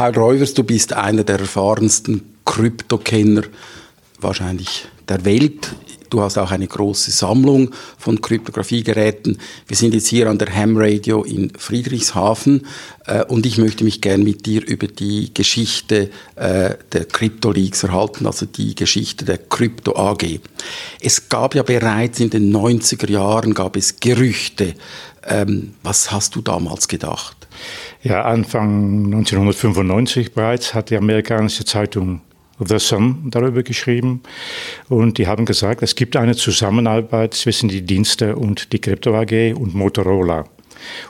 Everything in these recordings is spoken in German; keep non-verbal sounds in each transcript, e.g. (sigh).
Paul Reuvers, du bist einer der erfahrensten Kryptokenner wahrscheinlich der Welt. Du hast auch eine große Sammlung von Kryptographiegeräten. Wir sind jetzt hier an der Ham Radio in Friedrichshafen äh, und ich möchte mich gern mit dir über die Geschichte äh, der Crypto-Leaks erhalten, also die Geschichte der Krypto AG. Es gab ja bereits in den 90er Jahren gab es Gerüchte. Ähm, was hast du damals gedacht? Ja, Anfang 1995 bereits hat die amerikanische Zeitung The Sun darüber geschrieben. Und die haben gesagt, es gibt eine Zusammenarbeit zwischen die Dienste und die Crypto AG und Motorola.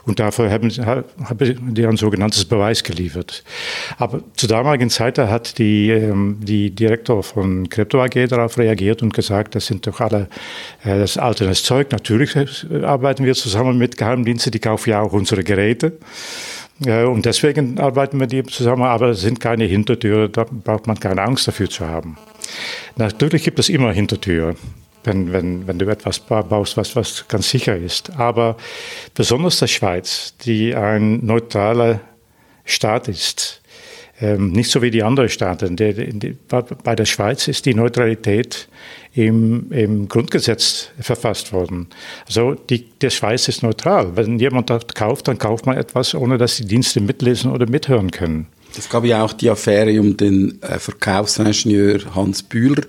Und dafür haben, haben die ein sogenanntes Beweis geliefert. Aber zur damaligen Zeit hat die, ähm, die Direktor von Crypto AG darauf reagiert und gesagt, das sind doch alle äh, das alternes Zeug. Natürlich äh, arbeiten wir zusammen mit Geheimdiensten, die kaufen ja auch unsere Geräte. Und deswegen arbeiten wir die zusammen, aber es sind keine Hintertüre, da braucht man keine Angst dafür zu haben. Natürlich gibt es immer Hintertüre, wenn, wenn, wenn du etwas baust, was, was ganz sicher ist. Aber besonders der Schweiz, die ein neutraler Staat ist, ähm, nicht so wie die anderen Staaten. Die, die, bei der Schweiz ist die Neutralität im, im Grundgesetz verfasst worden. Also die, der Schweiz ist neutral. Wenn jemand dort kauft, dann kauft man etwas, ohne dass die Dienste mitlesen oder mithören können. Es gab ja auch die Affäre um den äh, Verkaufsingenieur Hans Bühler,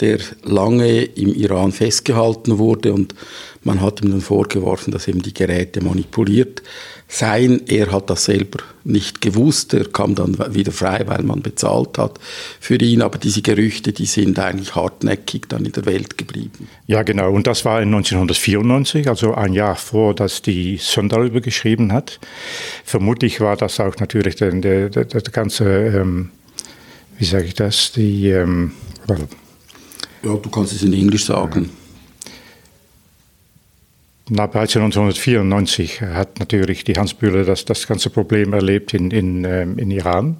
der lange im Iran festgehalten wurde und man hat ihm dann vorgeworfen, dass eben die Geräte manipuliert seien. Er hat das selber nicht gewusst. Er kam dann wieder frei, weil man bezahlt hat für ihn. Aber diese Gerüchte, die sind eigentlich hartnäckig dann in der Welt geblieben. Ja, genau. Und das war in 1994, also ein Jahr vor, dass die Sun darüber geschrieben hat. Vermutlich war das auch natürlich der, der, der, der ganze, ähm, wie sage ich das, die, ähm, ja, du kannst es in Englisch sagen. Nach 1994 hat natürlich die Hans Bühler das, das ganze Problem erlebt in, in, ähm, in Iran.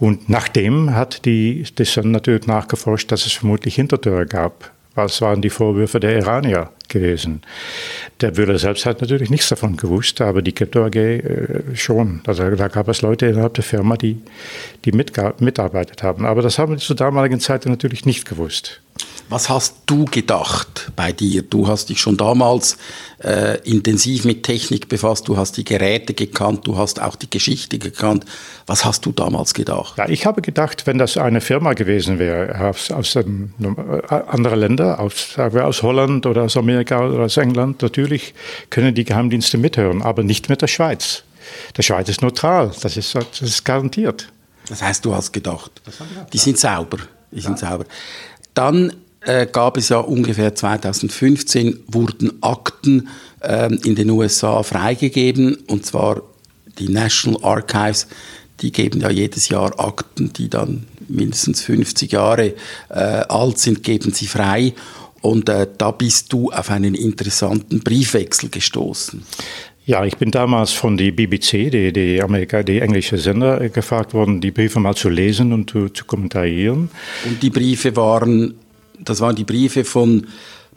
Und nachdem hat die, dann natürlich nachgeforscht, dass es vermutlich Hintertüre gab. Was waren die Vorwürfe der Iranier gewesen? Der Bühler selbst hat natürlich nichts davon gewusst, aber die Crypto äh, schon. Also da gab es Leute innerhalb der Firma, die, die mitarbeitet haben. Aber das haben wir zur damaligen Zeit natürlich nicht gewusst. Was hast du gedacht bei dir? Du hast dich schon damals äh, intensiv mit Technik befasst, du hast die Geräte gekannt, du hast auch die Geschichte gekannt. Was hast du damals gedacht? Ja, ich habe gedacht, wenn das eine Firma gewesen wäre aus, aus ähm, anderen Ländern, aus, sagen wir, aus Holland oder aus Amerika oder aus England, natürlich können die Geheimdienste mithören, aber nicht mit der Schweiz. Der Schweiz ist neutral, das ist, das ist garantiert. Das heißt, du hast gedacht, die sind sauber. Die sind ja. sauber. Dann äh, gab es ja ungefähr 2015 wurden Akten äh, in den USA freigegeben und zwar die National Archives, die geben ja jedes Jahr Akten, die dann mindestens 50 Jahre äh, alt sind, geben sie frei. Und äh, da bist du auf einen interessanten Briefwechsel gestoßen. Ja, ich bin damals von der BBC, die, die, Amerika, die englische Sender, äh, gefragt worden, die Briefe mal zu lesen und zu, zu kommentieren. Und die Briefe waren das waren die Briefe von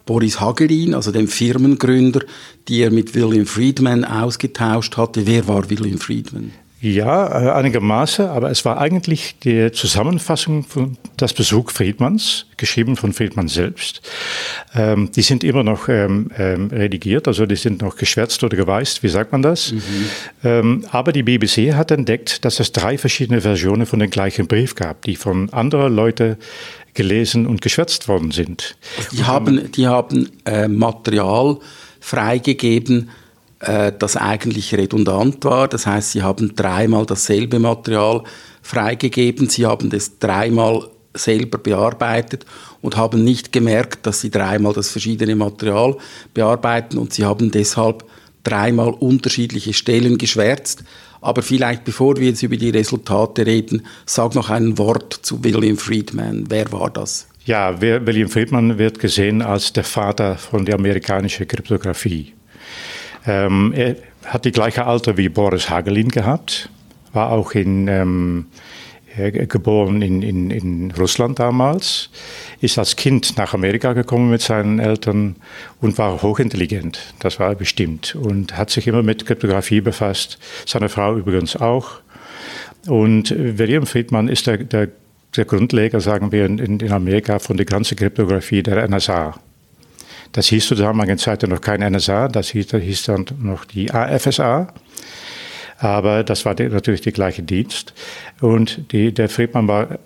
Boris Hagelin, also dem Firmengründer, die er mit William Friedman ausgetauscht hatte. Wer war William Friedman? Ja, äh, einigermaßen, aber es war eigentlich die Zusammenfassung von das Besuch Friedmanns, geschrieben von Friedmann selbst. Ähm, die sind immer noch ähm, ähm, redigiert, also die sind noch geschwärzt oder geweißt, wie sagt man das? Mhm. Ähm, aber die BBC hat entdeckt, dass es drei verschiedene Versionen von dem gleichen Brief gab, die von anderen Leuten gelesen und geschwärzt worden sind. Die haben, die haben äh, Material freigegeben, äh, das eigentlich redundant war. Das heißt, sie haben dreimal dasselbe Material freigegeben, sie haben das dreimal selber bearbeitet und haben nicht gemerkt, dass sie dreimal das verschiedene Material bearbeiten und sie haben deshalb dreimal unterschiedliche Stellen geschwärzt. Aber vielleicht, bevor wir jetzt über die Resultate reden, sag noch ein Wort zu William Friedman. Wer war das? Ja, William Friedman wird gesehen als der Vater von der amerikanischen Kryptographie. Ähm, er hat die gleiche Alter wie Boris Hagelin gehabt, war auch in ähm, äh, geboren in, in, in Russland damals, ist als Kind nach Amerika gekommen mit seinen Eltern und war hochintelligent, das war er bestimmt, und hat sich immer mit Kryptographie befasst, seine Frau übrigens auch. Und William Friedman ist der, der, der Grundleger, sagen wir, in, in Amerika von der ganzen Kryptographie der NSA. Das hieß zu damaligen Zeit noch kein NSA, das hieß, das hieß dann noch die AFSA. Aber das war natürlich der gleiche Dienst. Und die, der Friedman war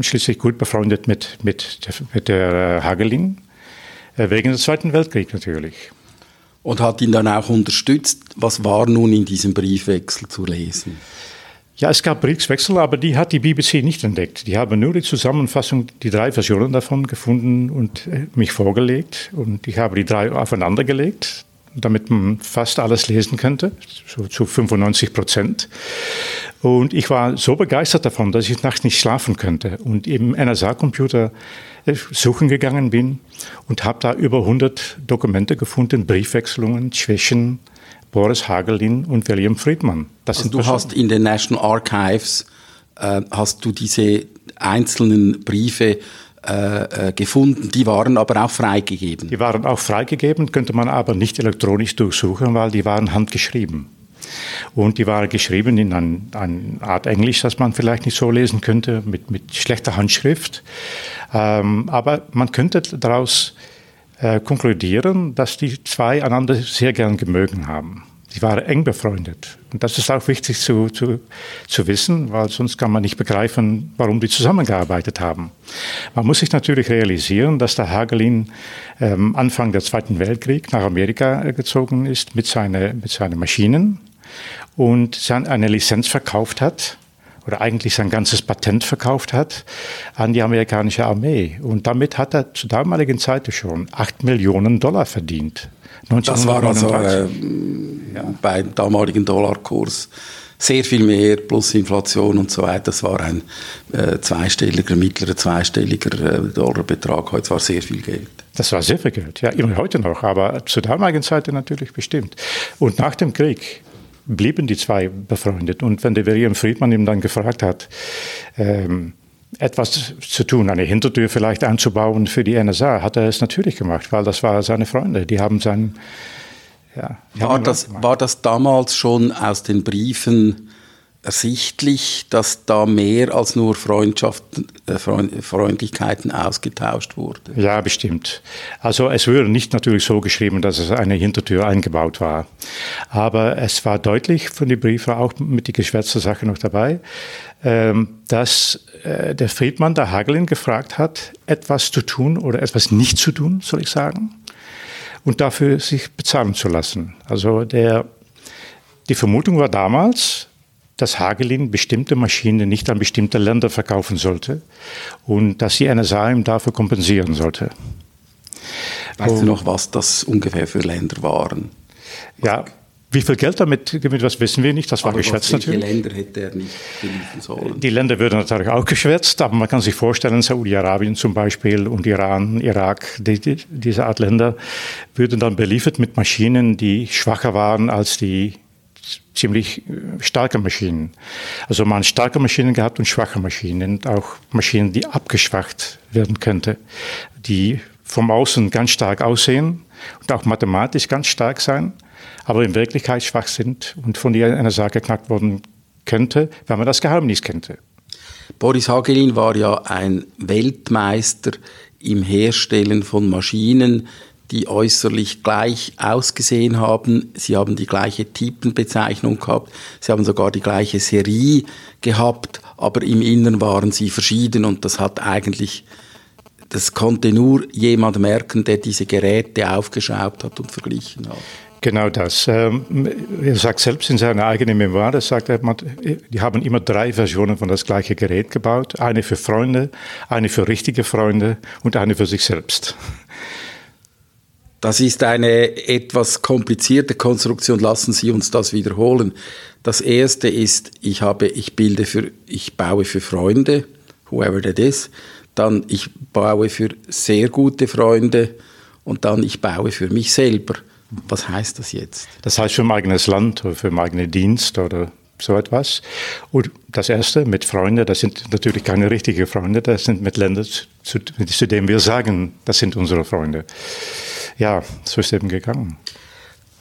schließlich gut befreundet mit, mit, der, mit der Hagelin, äh, wegen des Zweiten Weltkriegs natürlich. Und hat ihn dann auch unterstützt. Was war nun in diesem Briefwechsel zu lesen? Ja, es gab Briefwechsel, aber die hat die BBC nicht entdeckt. Die haben nur die Zusammenfassung, die drei Versionen davon gefunden und äh, mich vorgelegt. Und ich habe die drei aufeinander gelegt, damit man fast alles lesen könnte, so zu 95 Prozent. Und ich war so begeistert davon, dass ich nachts nicht schlafen könnte und im NSA-Computer äh, suchen gegangen bin und habe da über 100 Dokumente gefunden, Briefwechselungen, Schwächen, Boris Hagelin und William Friedman. Das also du hast in den National Archives äh, hast du diese einzelnen Briefe äh, äh, gefunden, die waren aber auch freigegeben. Die waren auch freigegeben, könnte man aber nicht elektronisch durchsuchen, weil die waren handgeschrieben. Und die waren geschrieben in ein Art Englisch, das man vielleicht nicht so lesen könnte, mit, mit schlechter Handschrift. Ähm, aber man könnte daraus äh, konkludieren, dass die zwei einander sehr gern gemögen haben. Die waren eng befreundet. Und das ist auch wichtig zu, zu, zu wissen, weil sonst kann man nicht begreifen, warum die zusammengearbeitet haben. Man muss sich natürlich realisieren, dass der Hagelin ähm, Anfang des Zweiten Weltkriegs nach Amerika gezogen ist mit, seine, mit seinen Maschinen und eine Lizenz verkauft hat oder eigentlich sein ganzes Patent verkauft hat an die amerikanische Armee. Und damit hat er zur damaligen Zeit schon 8 Millionen Dollar verdient. Das war also äh, ja. beim damaligen Dollarkurs sehr viel mehr, plus Inflation und so weiter. Das war ein äh, zweistelliger, mittlerer zweistelliger äh, Dollarbetrag. Heute war sehr viel Geld. Das war sehr viel Geld, ja, immer heute noch, aber zur damaligen Zeit natürlich bestimmt. Und nach dem Krieg blieben die zwei befreundet. Und wenn der William Friedman ihm dann gefragt hat, ähm, etwas zu tun, eine Hintertür vielleicht einzubauen für die NSA, hat er es natürlich gemacht, weil das waren seine Freunde. Die haben seinen. Ja, war, das, war das damals schon aus den Briefen ersichtlich, dass da mehr als nur Freundschaften, äh, Freundlichkeiten ausgetauscht wurde? Ja, bestimmt. Also es wurde nicht natürlich so geschrieben, dass es eine Hintertür eingebaut war. Aber es war deutlich von den Briefen, auch mit die geschwärzte Sache noch dabei, ähm, dass äh, der Friedmann der Hagelin gefragt hat, etwas zu tun oder etwas nicht zu tun, soll ich sagen, und dafür sich bezahlen zu lassen. Also der, die Vermutung war damals, dass Hagelin bestimmte Maschinen nicht an bestimmte Länder verkaufen sollte und dass die NSA ihm dafür kompensieren sollte. Weißt und, du noch, was das ungefähr für Länder waren? Ja, wie viel Geld damit, damit was wissen wir nicht, das war aber geschätzt was, natürlich. Länder hätte er nicht beliefern sollen? Die Länder würden natürlich auch geschwätzt, aber man kann sich vorstellen, Saudi-Arabien zum Beispiel und Iran, Irak, die, die, diese Art Länder würden dann beliefert mit Maschinen, die schwacher waren als die ziemlich äh, starke Maschinen. Also man starke Maschinen gehabt und schwache Maschinen, und auch Maschinen, die abgeschwacht werden könnte, die vom Außen ganz stark aussehen und auch mathematisch ganz stark sein, aber in Wirklichkeit schwach sind und von der eine Sache geknackt worden könnte, wenn man das Geheimnis könnte. Boris Hagelin war ja ein Weltmeister im Herstellen von Maschinen, die äußerlich gleich ausgesehen haben. Sie haben die gleiche Typenbezeichnung gehabt. Sie haben sogar die gleiche Serie gehabt, aber im Inneren waren sie verschieden und das hat eigentlich, das konnte nur jemand merken, der diese Geräte aufgeschraubt hat und verglichen hat. Genau das. Ähm, er sagt selbst in seiner eigenen Memoir, er sagt, die haben immer drei Versionen von das gleiche Gerät gebaut. Eine für Freunde, eine für richtige Freunde und eine für sich selbst. Das ist eine etwas komplizierte Konstruktion. Lassen Sie uns das wiederholen. Das erste ist, ich habe, ich bilde für, ich baue für Freunde, whoever that is. Dann ich baue für sehr gute Freunde und dann ich baue für mich selber. Was heißt das jetzt? Das heißt für mein eigenes Land oder für meinen eigenen Dienst oder so etwas. Und das erste mit Freunden, das sind natürlich keine richtigen Freunde, das sind mit Ländern, zu, zu denen wir sagen, das sind unsere Freunde ja, so ist es eben gegangen.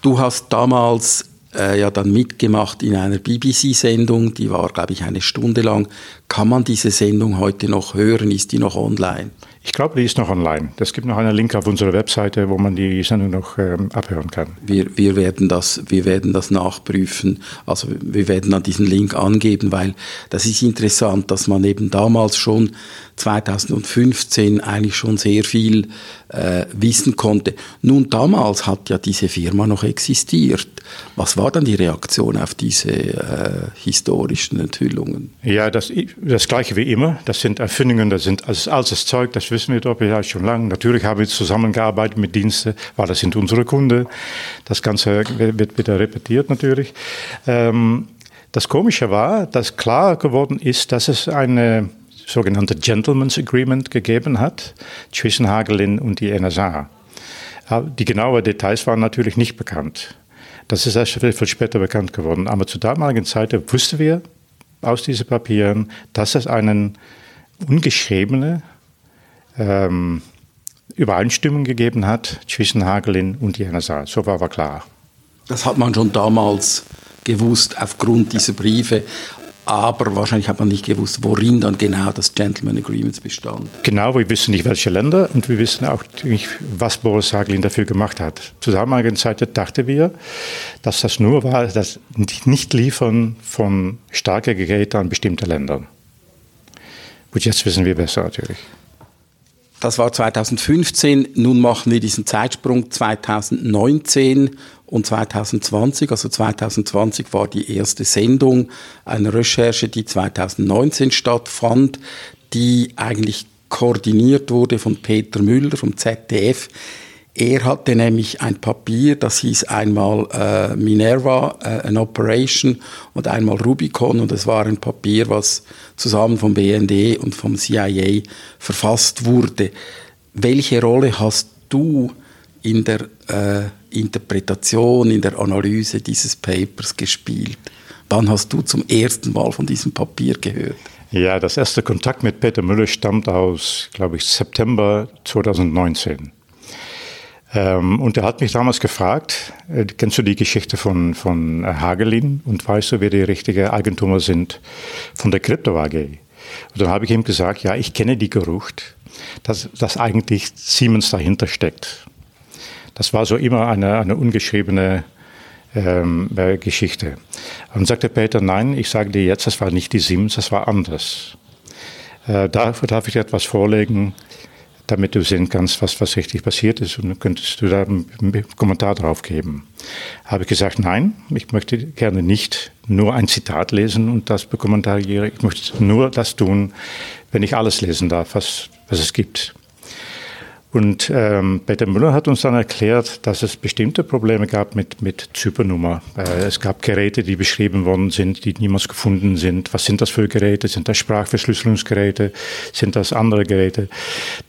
Du hast damals äh, ja dann mitgemacht in einer BBC-Sendung, die war, glaube ich, eine Stunde lang. Kann man diese Sendung heute noch hören? Ist die noch online? Ich glaube, die ist noch online. Es gibt noch einen Link auf unserer Webseite, wo man die Sendung noch ähm, abhören kann. Wir, wir, werden das, wir werden das nachprüfen. Also wir werden dann diesen Link angeben, weil das ist interessant, dass man eben damals schon 2015 eigentlich schon sehr viel äh, wissen konnte. Nun, damals hat ja diese Firma noch existiert. Was war dann die Reaktion auf diese äh, historischen Enthüllungen? Ja, das, das Gleiche wie immer. Das sind Erfindungen, das sind alles altes Zeug, das wissen wir doch ja schon lange. Natürlich haben wir zusammengearbeitet mit Diensten, weil das sind unsere Kunden. Das Ganze wird wieder repetiert natürlich. Ähm, das Komische war, dass klar geworden ist, dass es eine sogenannte Gentleman's Agreement gegeben hat zwischen Hagelin und die NSA. Die genauen Details waren natürlich nicht bekannt. Das ist erst viel, später bekannt geworden. Aber zur damaligen Zeit wussten wir aus diesen Papieren, dass es einen ungeschriebene ähm, Übereinstimmung gegeben hat zwischen Hagelin und die NSA. So war aber klar. Das hat man schon damals gewusst aufgrund dieser Briefe aber wahrscheinlich hat man nicht gewusst, worin dann genau das Gentleman Agreement bestand. Genau, wir wissen nicht, welche Länder und wir wissen auch nicht, was Boris Hagelin dafür gemacht hat. Zur damaligen Zeit dachten wir, dass das nur war, das nicht liefern von starken Geräten an bestimmte Länder. Und jetzt wissen wir besser natürlich. Das war 2015. Nun machen wir diesen Zeitsprung 2019 und 2020. Also 2020 war die erste Sendung einer Recherche, die 2019 stattfand, die eigentlich koordiniert wurde von Peter Müller vom ZDF. Er hatte nämlich ein Papier, das hieß einmal äh, Minerva, äh, an Operation und einmal Rubicon und es war ein Papier, was zusammen vom BND und vom CIA verfasst wurde. Welche Rolle hast du in der äh, Interpretation, in der Analyse dieses Papers gespielt? Wann hast du zum ersten Mal von diesem Papier gehört? Ja, das erste Kontakt mit Peter Müller stammt aus, glaube ich, September 2019. Ähm, und er hat mich damals gefragt, äh, kennst du die Geschichte von, von Hagelin und weißt du, wer die richtigen Eigentümer sind von der Crypto AG? Und dann habe ich ihm gesagt, ja, ich kenne die Gerücht, dass, dass eigentlich Siemens dahinter steckt. Das war so immer eine, eine ungeschriebene ähm, äh, Geschichte. Und sagte Peter, nein, ich sage dir jetzt, das war nicht die Siemens, das war anders. Äh, dafür darf ich dir etwas vorlegen, damit du sehen kannst, was, richtig passiert ist. Und könntest du da einen Kommentar drauf geben. Habe ich gesagt, nein, ich möchte gerne nicht nur ein Zitat lesen und das bekommentarieren. Ich möchte nur das tun, wenn ich alles lesen darf, was, was es gibt. Und ähm, Peter Müller hat uns dann erklärt, dass es bestimmte Probleme gab mit, mit Zypernummer. Äh, es gab Geräte, die beschrieben worden sind, die niemals gefunden sind. Was sind das für Geräte? Sind das Sprachverschlüsselungsgeräte? Sind das andere Geräte?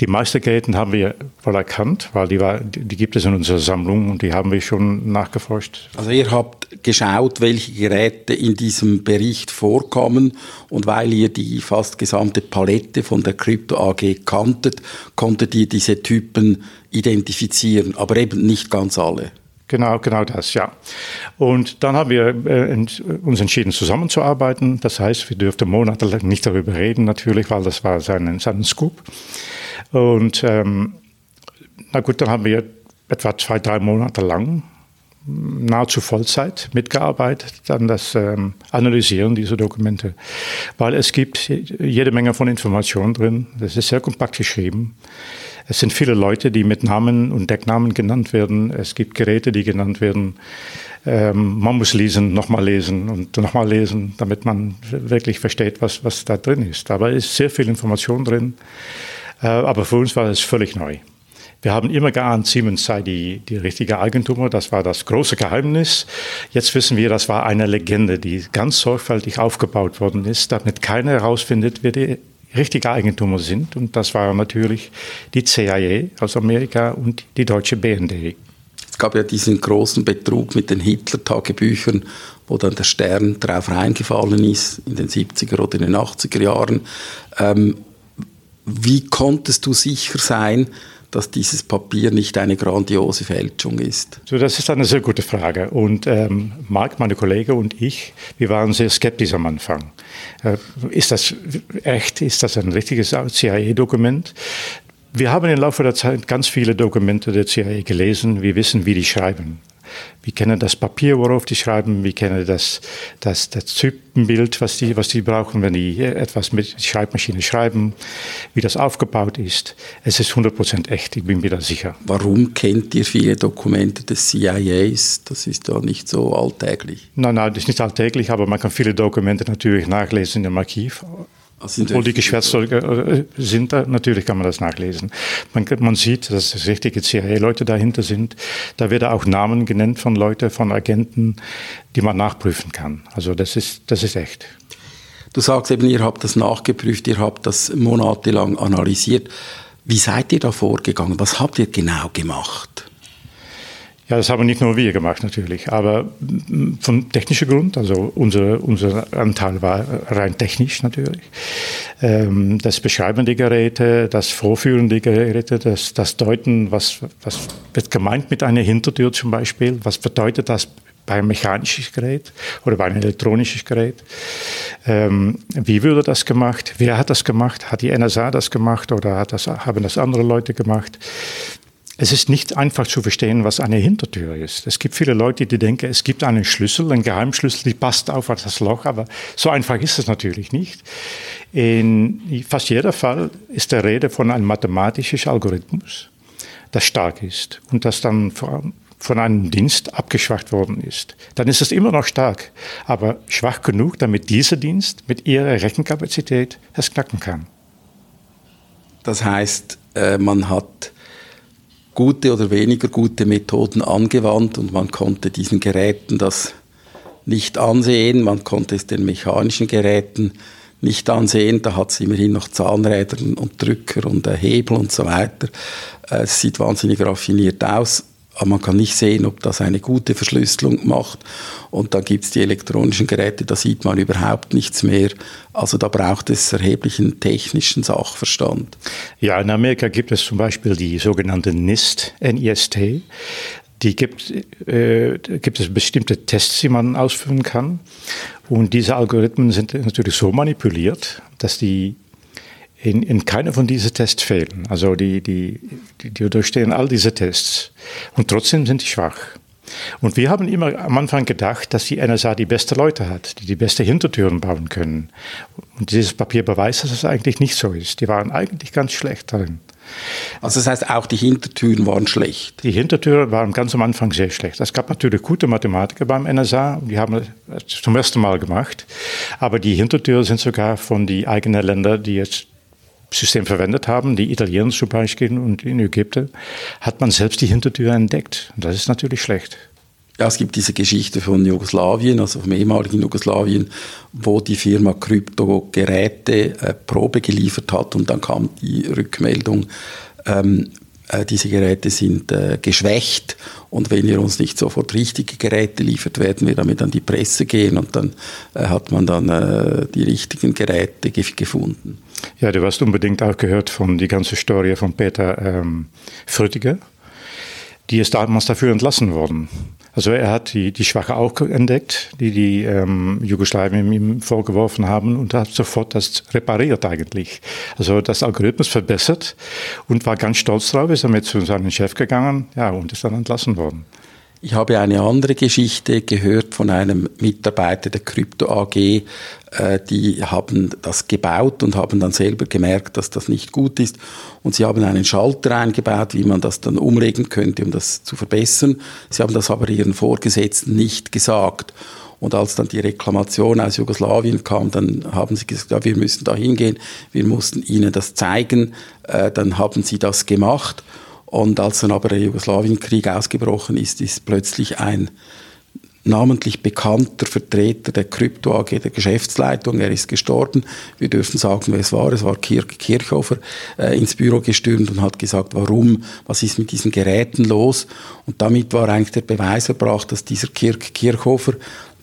Die meisten Geräte haben wir wohl erkannt, weil die, war, die gibt es in unserer Sammlung und die haben wir schon nachgeforscht. Also ihr habt geschaut, welche Geräte in diesem Bericht vorkommen und weil ihr die fast gesamte Palette von der Crypto AG kanntet, konntet ihr diese Typen identifizieren, aber eben nicht ganz alle. Genau, genau das, ja. Und dann haben wir äh, uns entschieden, zusammenzuarbeiten. Das heißt, wir dürften monatelang nicht darüber reden, natürlich, weil das war sein, sein Scoop. Und ähm, na gut, dann haben wir etwa zwei, drei Monate lang nahezu Vollzeit mitgearbeitet an das ähm, Analysieren dieser Dokumente, weil es gibt jede Menge von Informationen drin. Das ist sehr kompakt geschrieben. Es sind viele Leute, die mit Namen und Decknamen genannt werden. Es gibt Geräte, die genannt werden. Ähm, man muss lesen, nochmal lesen und nochmal lesen, damit man wirklich versteht, was, was da drin ist. Aber es ist sehr viel Information drin. Äh, aber für uns war es völlig neu. Wir haben immer geahnt, Siemens sei die, die richtige Eigentümer. Das war das große Geheimnis. Jetzt wissen wir, das war eine Legende, die ganz sorgfältig aufgebaut worden ist, damit keiner herausfindet, wer die richtige Eigentümer sind. Und das war natürlich die CIA aus Amerika und die deutsche BND. Es gab ja diesen großen Betrug mit den Hitler-Tagebüchern, wo dann der Stern drauf reingefallen ist in den 70er oder in den 80er Jahren. Ähm, wie konntest du sicher sein, dass dieses Papier nicht eine grandiose Fälschung ist? So, das ist eine sehr gute Frage. Und ähm, Marc, meine Kollege und ich, wir waren sehr skeptisch am Anfang. Äh, ist das echt? Ist das ein richtiges CIA-Dokument? Wir haben im Laufe der Zeit ganz viele Dokumente der CIA gelesen. Wir wissen, wie die schreiben. Wir kennen das Papier, worauf die schreiben. Wir kennen das, das, das Typenbild, was die, was die brauchen, wenn die etwas mit Schreibmaschine schreiben, wie das aufgebaut ist. Es ist 100% echt, ich bin mir da sicher. Warum kennt ihr viele Dokumente des CIAs? Das ist doch nicht so alltäglich. Nein, nein, das ist nicht alltäglich, aber man kann viele Dokumente natürlich nachlesen im Archiv. Obwohl die Geschwärzfolge äh, sind, da, natürlich kann man das nachlesen. Man, man sieht, dass es richtige CIA-Leute dahinter sind. Da werden auch Namen genannt von Leuten, von Agenten, die man nachprüfen kann. Also das ist, das ist echt. Du sagst eben, ihr habt das nachgeprüft, ihr habt das monatelang analysiert. Wie seid ihr da vorgegangen? Was habt ihr genau gemacht? Ja, das haben nicht nur wir gemacht natürlich, aber von technischer Grund, also unser, unser Anteil war rein technisch natürlich. Ähm, das Beschreiben der Geräte, das Vorführen der Geräte, das, das Deuten, was, was wird gemeint mit einer Hintertür zum Beispiel, was bedeutet das bei einem mechanischen Gerät oder bei einem elektronischen Gerät. Ähm, wie würde das gemacht? Wer hat das gemacht? Hat die NSA das gemacht oder das, haben das andere Leute gemacht? Es ist nicht einfach zu verstehen, was eine Hintertür ist. Es gibt viele Leute, die denken, es gibt einen Schlüssel, einen Geheimschlüssel, die passt auf das Loch, aber so einfach ist es natürlich nicht. In fast jeder Fall ist der Rede von einem mathematischen Algorithmus, das stark ist und das dann von einem Dienst abgeschwacht worden ist. Dann ist es immer noch stark, aber schwach genug, damit dieser Dienst mit ihrer Rechenkapazität es knacken kann. Das heißt, äh, man hat gute oder weniger gute Methoden angewandt und man konnte diesen Geräten das nicht ansehen, man konnte es den mechanischen Geräten nicht ansehen, da hat es immerhin noch Zahnräder und Drücker und Hebel und so weiter. Es sieht wahnsinnig raffiniert aus aber man kann nicht sehen, ob das eine gute Verschlüsselung macht. Und dann gibt es die elektronischen Geräte, da sieht man überhaupt nichts mehr. Also da braucht es erheblichen technischen Sachverstand. Ja, in Amerika gibt es zum Beispiel die sogenannte NIST, NIST. Die gibt, äh, gibt es bestimmte Tests, die man ausführen kann. Und diese Algorithmen sind natürlich so manipuliert, dass die in, in keiner von diesen Tests fehlen. Also die, die, die, die durchstehen all diese Tests und trotzdem sind die schwach. Und wir haben immer am Anfang gedacht, dass die NSA die beste Leute hat, die die beste Hintertüren bauen können. Und dieses Papier beweist, dass es eigentlich nicht so ist. Die waren eigentlich ganz schlecht darin. Also das heißt, auch die Hintertüren waren schlecht? Die Hintertüren waren ganz am Anfang sehr schlecht. Es gab natürlich gute Mathematiker beim NSA, die haben es zum ersten Mal gemacht. Aber die Hintertüren sind sogar von den eigenen Ländern, die jetzt System verwendet haben, die Italiener zum Beispiel und in Ägypten, hat man selbst die Hintertür entdeckt. Und das ist natürlich schlecht. Ja, es gibt diese Geschichte von Jugoslawien, also vom ehemaligen Jugoslawien, wo die Firma Kryptogeräte äh, Probe geliefert hat und dann kam die Rückmeldung, ähm, äh, diese Geräte sind äh, geschwächt und wenn ihr uns nicht sofort richtige Geräte liefert, werden wir damit an die Presse gehen und dann äh, hat man dann äh, die richtigen Geräte gefunden. Ja, du hast unbedingt auch gehört von die ganze Story von Peter ähm, Frötiger. Die ist damals dafür entlassen worden. Also er hat die, die Schwache auch entdeckt, die die ähm, Jugoslawien ihm vorgeworfen haben und hat sofort das repariert eigentlich. Also das Algorithmus verbessert und war ganz stolz drauf, ist damit zu seinem Chef gegangen ja, und ist dann entlassen worden. Ich habe eine andere Geschichte gehört von einem Mitarbeiter der Krypto AG. Äh, die haben das gebaut und haben dann selber gemerkt, dass das nicht gut ist. Und sie haben einen Schalter eingebaut, wie man das dann umlegen könnte, um das zu verbessern. Sie haben das aber ihren Vorgesetzten nicht gesagt. Und als dann die Reklamation aus Jugoslawien kam, dann haben sie gesagt, ja, wir müssen da hingehen, wir mussten ihnen das zeigen. Äh, dann haben sie das gemacht. Und als dann aber der Jugoslawienkrieg ausgebrochen ist, ist plötzlich ein namentlich bekannter Vertreter der Krypto AG, der Geschäftsleitung, er ist gestorben. Wir dürfen sagen, wer es war. Es war Kirk Kirchhofer äh, ins Büro gestürmt und hat gesagt, warum, was ist mit diesen Geräten los? Und damit war eigentlich der Beweis erbracht, dass dieser Kirk Kirchhofer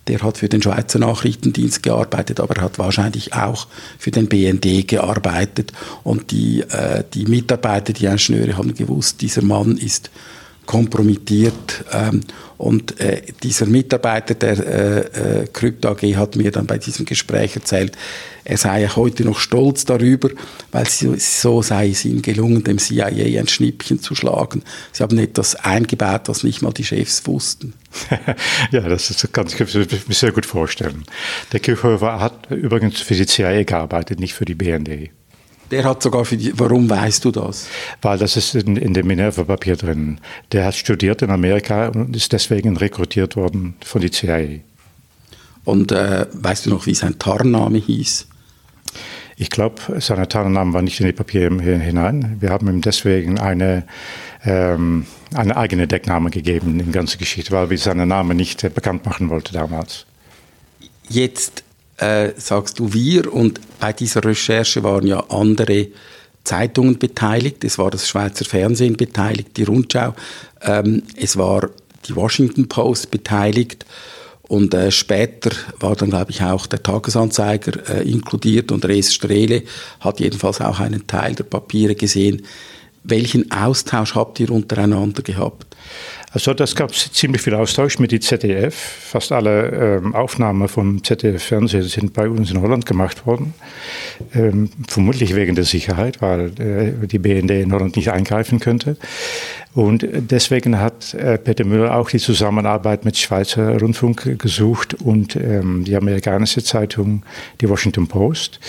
der hat für den Schweizer Nachrichtendienst gearbeitet, aber er hat wahrscheinlich auch für den BND gearbeitet. Und die, äh, die Mitarbeiter, die Ingenieure haben gewusst, dieser Mann ist kompromittiert. Ähm, und äh, dieser Mitarbeiter der äh, äh, Krypto AG hat mir dann bei diesem Gespräch erzählt, er sei heute noch stolz darüber, weil so, so sei es ihm gelungen, dem CIA ein Schnippchen zu schlagen. Sie haben etwas eingebaut, was nicht mal die Chefs wussten. (laughs) ja, das, ist, kann ich mir sehr gut vorstellen. Der Kirchhofer hat übrigens für die CIA gearbeitet, nicht für die BND. Der hat sogar für die, warum weißt du das? Weil das ist in, in dem Minerva-Papier drin. Der hat studiert in Amerika und ist deswegen rekrutiert worden von der CIA. Und äh, weißt du noch, wie sein Tarnname hieß? Ich glaube, sein Tarnname war nicht in die Papiere hinein. Wir haben ihm deswegen eine, ähm, eine eigene Deckname gegeben in die ganze Geschichte, weil wir seinen Namen nicht äh, bekannt machen wollten damals. Jetzt äh, sagst du wir und bei dieser Recherche waren ja andere Zeitungen beteiligt. Es war das Schweizer Fernsehen beteiligt, die Rundschau. Ähm, es war die Washington Post beteiligt. Und äh, später war dann, glaube ich, auch der Tagesanzeiger äh, inkludiert und Res Strehle hat jedenfalls auch einen Teil der Papiere gesehen. Welchen Austausch habt ihr untereinander gehabt? Also das gab ziemlich viel Austausch mit die ZDF. Fast alle ähm, Aufnahmen vom ZDF-Fernsehen sind bei uns in Holland gemacht worden. Ähm, vermutlich wegen der Sicherheit, weil äh, die BND in Holland nicht eingreifen könnte. Und deswegen hat äh, Peter Müller auch die Zusammenarbeit mit Schweizer Rundfunk gesucht und ähm, die amerikanische Zeitung, die Washington Post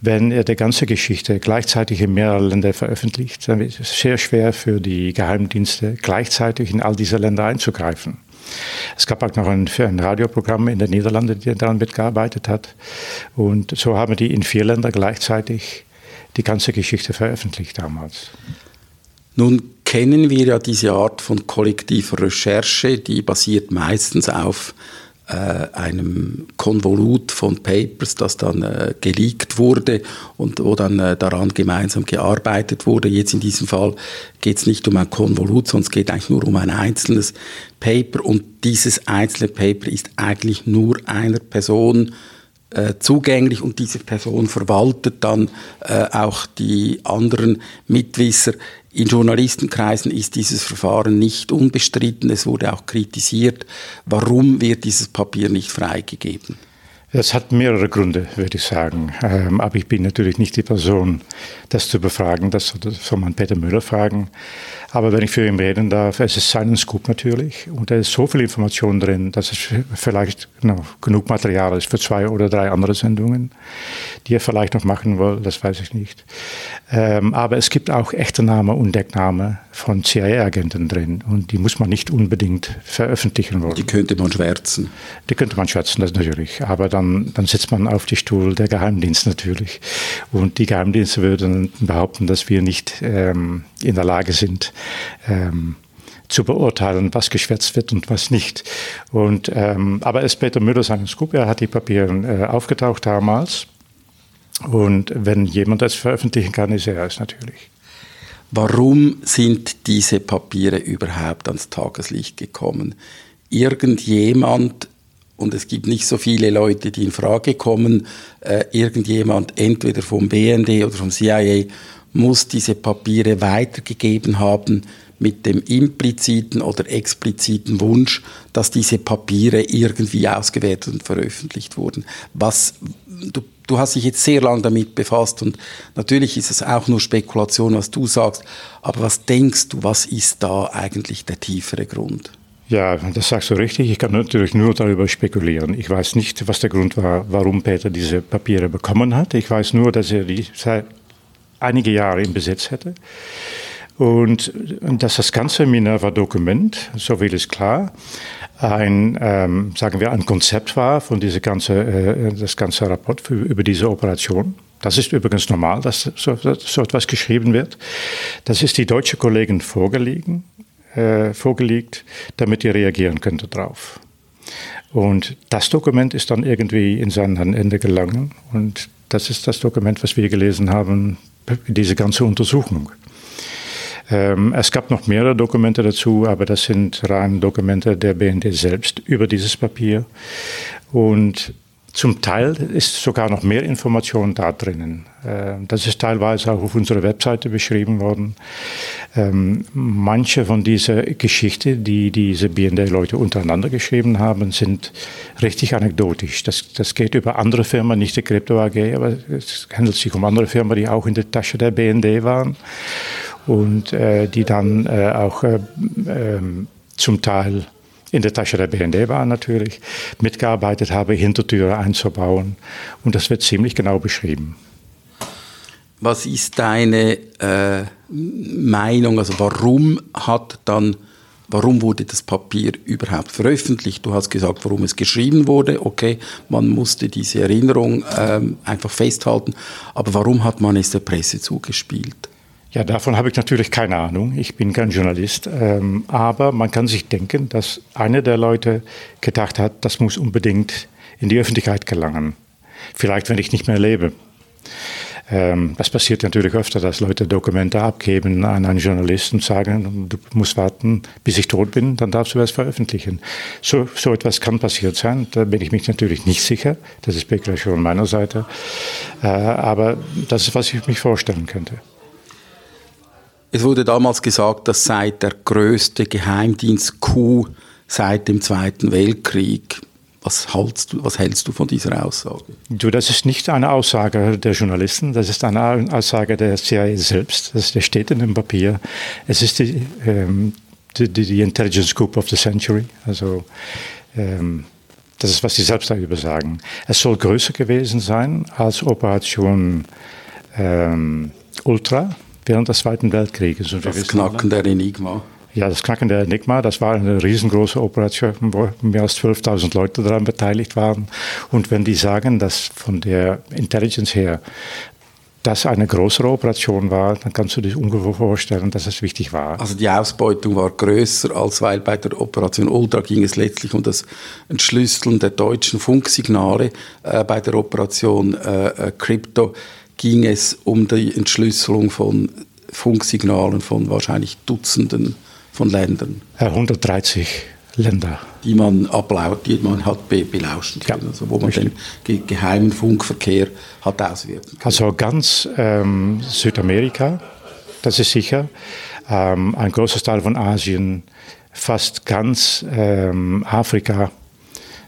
wenn er die ganze Geschichte gleichzeitig in mehreren Ländern veröffentlicht, dann ist es sehr schwer für die Geheimdienste gleichzeitig in all diese Länder einzugreifen. Es gab auch noch ein, ein Radioprogramm in den Niederlanden, die daran mitgearbeitet hat. Und so haben die in vier Ländern gleichzeitig die ganze Geschichte veröffentlicht damals. Nun kennen wir ja diese Art von kollektiver Recherche, die basiert meistens auf einem Konvolut von Papers, das dann äh, geleakt wurde und wo dann äh, daran gemeinsam gearbeitet wurde. Jetzt in diesem Fall geht es nicht um ein Konvolut, sondern es geht eigentlich nur um ein einzelnes Paper und dieses einzelne Paper ist eigentlich nur einer Person äh, zugänglich und diese Person verwaltet dann äh, auch die anderen Mitwisser. In Journalistenkreisen ist dieses Verfahren nicht unbestritten. Es wurde auch kritisiert. Warum wird dieses Papier nicht freigegeben? Das hat mehrere Gründe, würde ich sagen. Ähm, aber ich bin natürlich nicht die Person, das zu befragen. Das soll man Peter Müller fragen. Aber wenn ich für ihn reden darf, es ist seinen Scoop natürlich. Und da ist so viel Information drin, dass es vielleicht no, genug Material ist für zwei oder drei andere Sendungen, die er vielleicht noch machen will. Das weiß ich nicht. Ähm, aber es gibt auch echte Name und Deckname von CIA-Agenten drin. Und die muss man nicht unbedingt veröffentlichen wollen. Die könnte man schwärzen. Die könnte man schwärzen, das natürlich. Aber dann, dann sitzt man auf die Stuhl der Geheimdienste natürlich. Und die Geheimdienste würden behaupten, dass wir nicht ähm, in der Lage sind, ähm, zu beurteilen, was geschwätzt wird und was nicht. Und, ähm, aber es ist Peter Müller seinen Scoop, er hat die Papiere äh, aufgetaucht damals. Und wenn jemand das veröffentlichen kann, ist er es natürlich. Warum sind diese Papiere überhaupt ans Tageslicht gekommen? Irgendjemand, und es gibt nicht so viele Leute, die in Frage kommen, äh, irgendjemand entweder vom BND oder vom CIA muss diese Papiere weitergegeben haben mit dem impliziten oder expliziten Wunsch, dass diese Papiere irgendwie ausgewertet und veröffentlicht wurden. Was, du, du hast dich jetzt sehr lange damit befasst und natürlich ist es auch nur Spekulation, was du sagst, aber was denkst du, was ist da eigentlich der tiefere Grund? Ja, das sagst du richtig. Ich kann natürlich nur darüber spekulieren. Ich weiß nicht, was der Grund war, warum Peter diese Papiere bekommen hat. Ich weiß nur, dass er die einige Jahre im Besitz hätte. Und dass das ganze Minerva-Dokument, so viel ist klar, ein, ähm, sagen wir, ein Konzept war von diese ganze, äh, das ganze Rapport für, über diese Operation. Das ist übrigens normal, dass so, so, etwas geschrieben wird. Das ist die deutsche Kollegin vorgelegen, äh, vorgelegt, damit ihr reagieren könnte drauf. Und das Dokument ist dann irgendwie in sein Ende gelangen. Und das ist das Dokument, was wir gelesen haben diese ganze Untersuchung. Ähm, es gab noch mehrere Dokumente dazu, aber das sind rein Dokumente der BND selbst über dieses Papier. Und zum Teil ist sogar noch mehr Information da drinnen. Ähm, das ist teilweise auch auf unserer Webseite beschrieben worden. Ähm, manche von dieser Geschichte, die diese BND-Leute untereinander geschrieben haben, sind richtig anekdotisch. Das, das geht über andere Firmen, nicht die Crypto AG, aber es handelt sich um andere Firmen, die auch in der Tasche der BND waren und äh, die dann äh, auch äh, ähm, zum Teil in der Tasche der BND war natürlich, mitgearbeitet habe, Hintertüre einzubauen. Und das wird ziemlich genau beschrieben. Was ist deine äh, Meinung? Also warum hat dann, warum wurde das Papier überhaupt veröffentlicht? Du hast gesagt, warum es geschrieben wurde. Okay, man musste diese Erinnerung ähm, einfach festhalten. Aber warum hat man es der Presse zugespielt? Ja, davon habe ich natürlich keine Ahnung. Ich bin kein Journalist. Ähm, aber man kann sich denken, dass einer der Leute gedacht hat, das muss unbedingt in die Öffentlichkeit gelangen. Vielleicht, wenn ich nicht mehr lebe. Ähm, das passiert natürlich öfter, dass Leute Dokumente abgeben an einen Journalisten und sagen, du musst warten, bis ich tot bin, dann darfst du es veröffentlichen. So, so etwas kann passiert sein. Da bin ich mich natürlich nicht sicher. Das ist Spekulation meiner Seite. Äh, aber das ist, was ich mich vorstellen könnte. Es wurde damals gesagt, das sei der größte Geheimdienst-Coup seit dem Zweiten Weltkrieg. Was hältst, du, was hältst du von dieser Aussage? Du, das ist nicht eine Aussage der Journalisten, das ist eine Aussage der CIA selbst. Das steht in dem Papier. Es ist die, ähm, die, die Intelligence Group of the Century. Also ähm, das ist, was sie selbst darüber sagen. Es soll größer gewesen sein als Operation ähm, Ultra während des Zweiten Weltkrieges. Und das Knacken der Enigma. Ja, das Knacken der Enigma, das war eine riesengroße Operation, wo mehr als 12.000 Leute daran beteiligt waren. Und wenn die sagen, dass von der Intelligence her das eine größere Operation war, dann kannst du dir ungefähr vorstellen, dass es wichtig war. Also die Ausbeutung war größer, als weil bei der Operation Ultra ging es letztlich um das Entschlüsseln der deutschen Funksignale. Äh, bei der Operation äh, äh Crypto ging es um die Entschlüsselung von Funksignalen von wahrscheinlich Dutzenden von Ländern. 130 Länder. Die man, ablaut, die man hat belauschen können, ja, also wo man richtig. den geheimen Funkverkehr hat auswerten können. Also ganz ähm, Südamerika, das ist sicher, ähm, ein großer Teil von Asien, fast ganz ähm, Afrika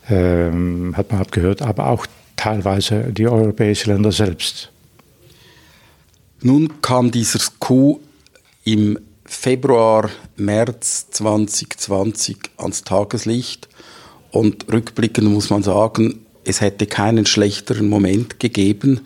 ähm, hat man abgehört, aber auch teilweise die europäischen Länder selbst. Nun kam dieser Coup im Februar, März 2020 ans Tageslicht und rückblickend muss man sagen, es hätte keinen schlechteren Moment gegeben,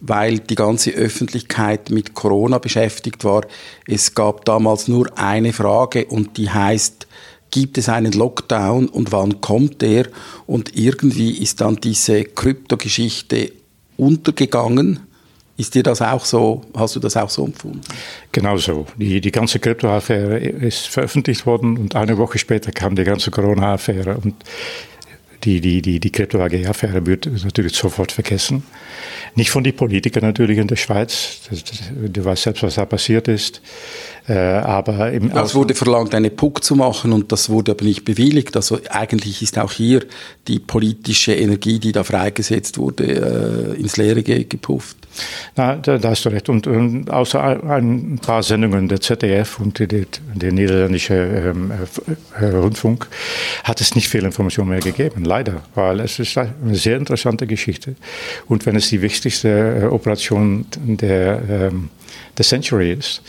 weil die ganze Öffentlichkeit mit Corona beschäftigt war. Es gab damals nur eine Frage und die heißt, gibt es einen Lockdown und wann kommt der? Und irgendwie ist dann diese Kryptogeschichte untergegangen ist dir das auch so, hast du das auch so empfunden? Genau so. Die, die ganze Krypto-Affäre ist veröffentlicht worden und eine Woche später kam die ganze Corona-Affäre und die, die, die, die Krypto-AG-Affäre wird natürlich sofort vergessen. Nicht von den Politikern natürlich in der Schweiz. Das, das, du weißt selbst, was da passiert ist. Äh, aber im es wurde verlangt, eine PUC zu machen und das wurde aber nicht bewilligt. Also eigentlich ist auch hier die politische Energie, die da freigesetzt wurde, äh, ins Leere gepufft. Na, da, da, hast du recht. Und, und, außer ein paar Sendungen der ZDF und der, der niederländische ähm, äh, Rundfunk hat es nicht viel Information mehr gegeben, leider, weil es ist eine sehr interessante Geschichte. Und wenn es die wichtigste äh, Operation der, ähm, der Century ist,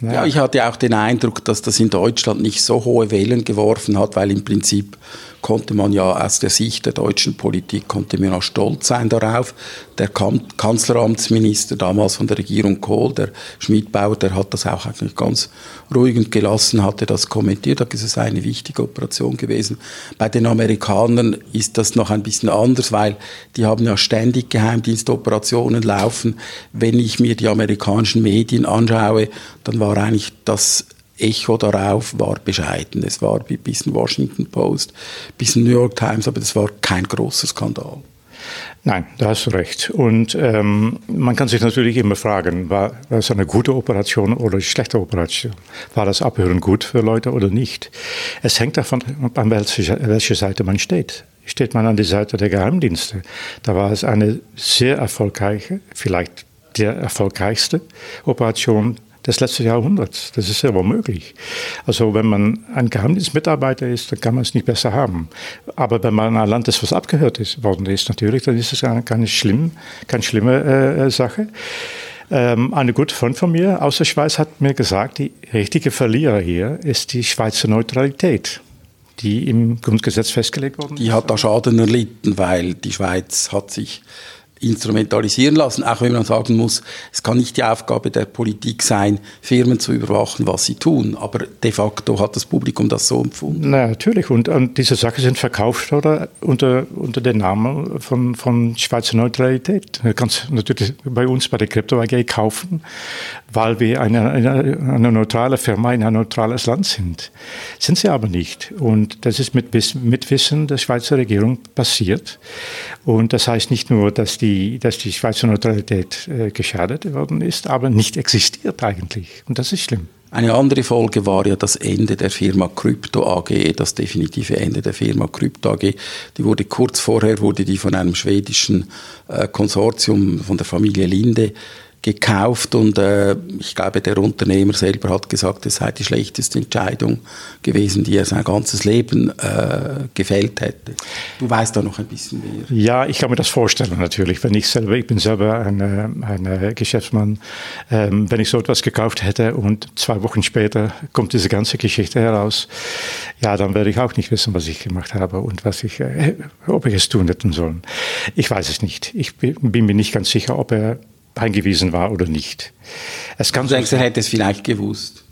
ja. ja, ich hatte auch den Eindruck, dass das in Deutschland nicht so hohe Wellen geworfen hat, weil im Prinzip konnte man ja aus der Sicht der deutschen Politik konnte man auch stolz sein darauf. Der Kanzleramtsminister damals von der Regierung Kohl, der Schmidbauer, der hat das auch eigentlich ganz ruhig und gelassen, hatte das kommentiert, hat gesagt, es sei eine wichtige Operation gewesen. Bei den Amerikanern ist das noch ein bisschen anders, weil die haben ja ständig Geheimdienstoperationen laufen. Wenn ich mir die amerikanischen Medien anschaue, dann war eigentlich das Echo darauf war bescheiden. Es war ein bisschen Washington Post, ein bisschen New York Times, aber das war kein großer Skandal. Nein, da hast du recht. Und ähm, man kann sich natürlich immer fragen, war das eine gute Operation oder eine schlechte Operation? War das Abhören gut für Leute oder nicht? Es hängt davon ab, an welcher, welche Seite man steht. Steht man an der Seite der Geheimdienste, da war es eine sehr erfolgreiche, vielleicht der erfolgreichste Operation des letzten Jahrhunderts. Das ist ja wohl möglich. Also wenn man ein Geheimdienstmitarbeiter ist, dann kann man es nicht besser haben. Aber wenn man ein Land ist, was abgehört ist, worden ist, natürlich, dann ist es keine, schlimm, keine schlimme äh, Sache. Ähm, eine gute Freund von mir aus der Schweiz hat mir gesagt, die richtige Verlierer hier ist die Schweizer Neutralität die im Grundgesetz festgelegt worden ist. Die hat da Schaden erlitten, weil die Schweiz hat sich instrumentalisieren lassen, auch wenn man sagen muss, es kann nicht die Aufgabe der Politik sein, Firmen zu überwachen, was sie tun. Aber de facto hat das Publikum das so empfunden. Na, natürlich. Und, und diese Sachen sind verkauft oder unter, unter dem Namen von, von Schweizer Neutralität. Du kannst natürlich bei uns bei der Crypto AG kaufen, weil wir eine, eine, eine neutrale Firma in ein neutrales Land sind. Sind sie aber nicht. Und das ist mit, mit Wissen der Schweizer Regierung passiert. Und das heißt nicht nur, dass die die, dass die Schweizer Neutralität äh, geschadet worden ist, aber nicht existiert eigentlich. Und das ist schlimm. Eine andere Folge war ja das Ende der Firma Krypto AG, das definitive Ende der Firma Krypto AG. Die wurde kurz vorher wurde die von einem schwedischen äh, Konsortium von der Familie Linde gekauft und äh, ich glaube, der Unternehmer selber hat gesagt, es sei die schlechteste Entscheidung gewesen, die er sein ganzes Leben äh, gefällt hätte. Du weißt da noch ein bisschen mehr. Ja, ich kann mir das vorstellen natürlich. Wenn ich selber, ich bin selber ein, ein Geschäftsmann, ähm, wenn ich so etwas gekauft hätte und zwei Wochen später kommt diese ganze Geschichte heraus, ja, dann werde ich auch nicht wissen, was ich gemacht habe und was ich, äh, ob ich es tun hätte sollen. Ich weiß es nicht. Ich bin mir nicht ganz sicher, ob er eingewiesen war oder nicht. Es kann du denkst, er hätte es vielleicht gewusst?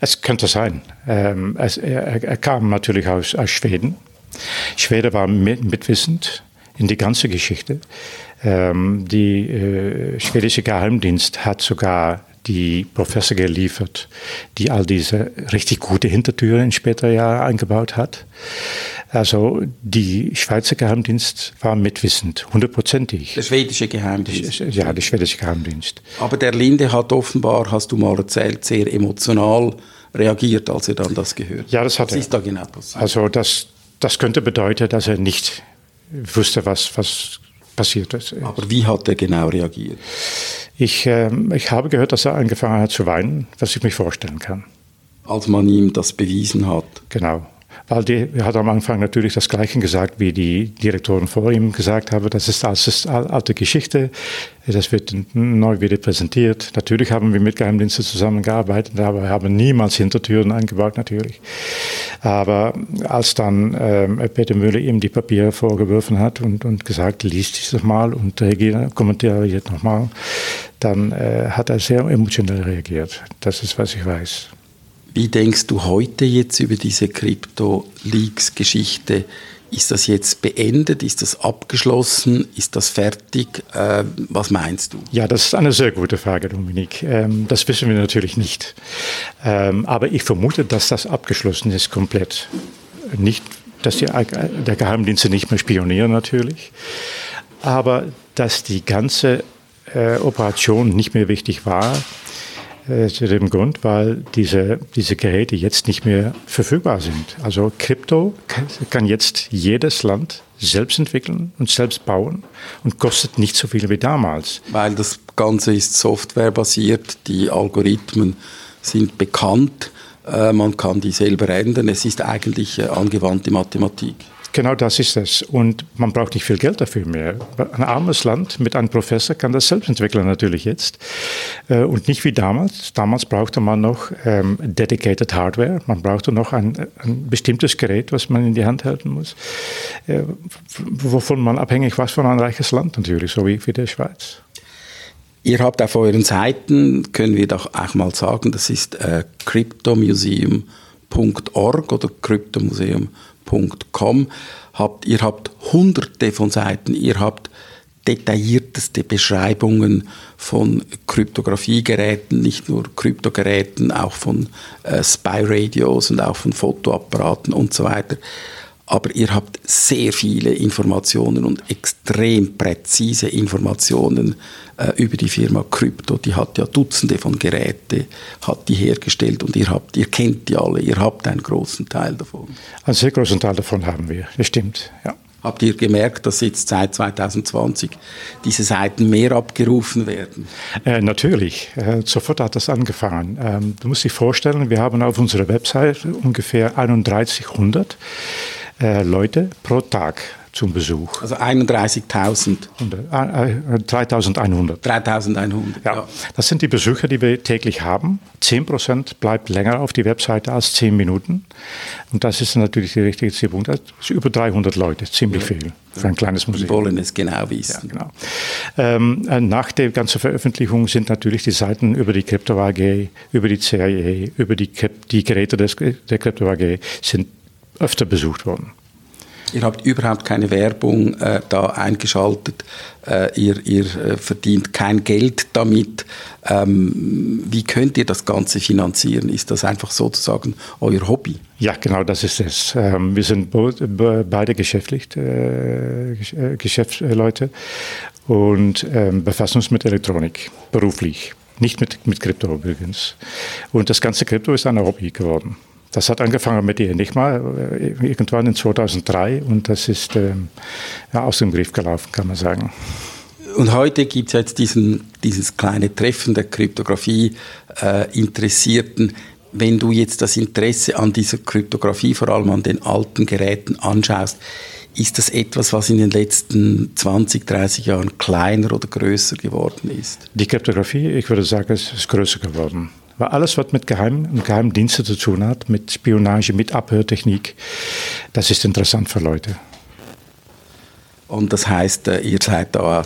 Es könnte sein. Ähm, es, er, er, kam natürlich aus, aus Schweden. Schweden war mit, mitwissend in die ganze Geschichte. Ähm, die äh, schwedische Geheimdienst hat sogar die Professor geliefert, die all diese richtig gute Hintertüren in später Jahren eingebaut hat. Also die Schweizer Geheimdienst war mitwissend, hundertprozentig. Der schwedische Geheimdienst. Ja, der schwedische Geheimdienst. Aber der Linde hat offenbar, hast du mal erzählt, sehr emotional reagiert, als er dann das gehört. Ja, das hat was er. ist da genau passiert? Also das, das könnte bedeuten, dass er nicht wusste, was, was passiert ist. Aber wie hat er genau reagiert? Ich, äh, ich habe gehört, dass er angefangen hat zu weinen, was ich mir vorstellen kann. Als man ihm das bewiesen hat. Genau weil die hat am Anfang natürlich das Gleiche gesagt, wie die Direktoren vor ihm gesagt haben. Das ist alte Geschichte. Das wird neu wieder präsentiert. Natürlich haben wir mit Geheimdiensten zusammengearbeitet, aber wir haben niemals Hintertüren eingebaut, natürlich. Aber als dann ähm, Peter Müller ihm die Papiere vorgeworfen hat und, und gesagt, liest dieses mal und reagiert, kommentiert nochmal, dann äh, hat er sehr emotional reagiert. Das ist, was ich weiß. Wie denkst du heute jetzt über diese Crypto-Leaks-Geschichte? Ist das jetzt beendet? Ist das abgeschlossen? Ist das fertig? Äh, was meinst du? Ja, das ist eine sehr gute Frage, Dominik. Ähm, das wissen wir natürlich nicht. Ähm, aber ich vermute, dass das abgeschlossen ist komplett. Nicht, dass die, der Geheimdienste nicht mehr spionieren natürlich, aber dass die ganze äh, Operation nicht mehr wichtig war zu dem Grund, weil diese, diese Geräte jetzt nicht mehr verfügbar sind. Also Krypto kann jetzt jedes Land selbst entwickeln und selbst bauen und kostet nicht so viel wie damals. Weil das Ganze ist softwarebasiert, die Algorithmen sind bekannt, äh, man kann die selber ändern. Es ist eigentlich äh, angewandte Mathematik. Genau das ist es. Und man braucht nicht viel Geld dafür mehr. Ein armes Land mit einem Professor kann das selbst entwickeln natürlich jetzt. Äh, und nicht wie damals. Damals brauchte man noch ähm, dedicated Hardware. Man brauchte noch ein, ein, bestimmtes Gerät, was man in die Hand halten muss, äh, wovon man abhängig war von ein reiches Land natürlich, so wie, wie der Schweiz. Ihr habt auf euren Seiten, können wir doch auch mal sagen, das ist äh, cryptomuseum.org oder cryptomuseum.org www.ccc.com habt, ihr habt hunderte von Seiten, ihr habt detaillierteste Beschreibungen von Kryptografiegeräten, nicht nur Kryptogeräten, auch von äh, Spy-Radios und auch von Fotoapparaten und so weiter. aber ihr habt sehr viele Informationen und extrem präzise Informationen äh, über die Firma Crypto. Die hat ja Dutzende von Geräte, hat die hergestellt und ihr habt, ihr kennt die alle, ihr habt einen großen Teil davon. Einen sehr großen Teil davon haben wir, das stimmt, ja. Habt ihr gemerkt, dass jetzt seit 2020 diese Seiten mehr abgerufen werden? Äh, natürlich. Äh, sofort hat das angefangen. Ähm, du musst dich vorstellen, wir haben auf unserer Website ungefähr 3100 äh, Leute pro Tag zum Besuch. Also 31.000. 3.100. 3.100, ja. ja. Das sind die Besucher, die wir täglich haben. 10 Prozent bleibt länger auf die Webseite als 10 Minuten. Und das ist natürlich die richtige Zielpunkt. Das ist über 300 Leute, ziemlich ja. viel für ein kleines Museum. Die wollen es genau wissen. Ja, genau. Ähm, äh, nach der ganzen Veröffentlichung sind natürlich die Seiten über die Crypto AG, über die CIA, über die, die Geräte des, der Crypto AG sind öfter besucht worden. Ihr habt überhaupt keine Werbung äh, da eingeschaltet. Äh, ihr, ihr äh, verdient kein Geld damit. Ähm, wie könnt ihr das Ganze finanzieren? Ist das einfach sozusagen euer Hobby? Ja, genau, das ist es. Ähm, wir sind beide geschäftlich, äh, äh, Geschäftsleute und ähm, befassen uns mit Elektronik beruflich. Nicht mit, mit Krypto übrigens. Und das ganze Krypto ist ein Hobby geworden. Das hat angefangen mit der Enigma äh, irgendwann in 2003 und das ist äh, ja, aus dem Griff gelaufen, kann man sagen. Und heute gibt es jetzt diesen, dieses kleine Treffen der Kryptographie-Interessierten. Äh, Wenn du jetzt das Interesse an dieser Kryptographie, vor allem an den alten Geräten anschaust, ist das etwas, was in den letzten 20, 30 Jahren kleiner oder größer geworden ist? Die Kryptographie, ich würde sagen, ist größer geworden. Weil alles, was mit Geheim, Geheimdiensten zu tun hat, mit Spionage, mit Abhörtechnik, das ist interessant für Leute. Und das heißt, äh, ihr seid da,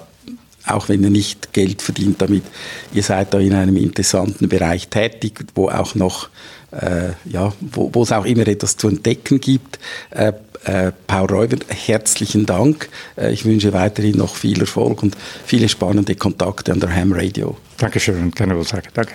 auch wenn ihr nicht Geld verdient damit, ihr seid da in einem interessanten Bereich tätig, wo auch noch, äh, ja, wo, wo, es auch immer etwas zu entdecken gibt. Äh, äh, Paul Räuber, herzlichen Dank. Ich wünsche weiterhin noch viel Erfolg und viele spannende Kontakte an der Ham Radio. Dankeschön, kann ich wohl sagen. Danke.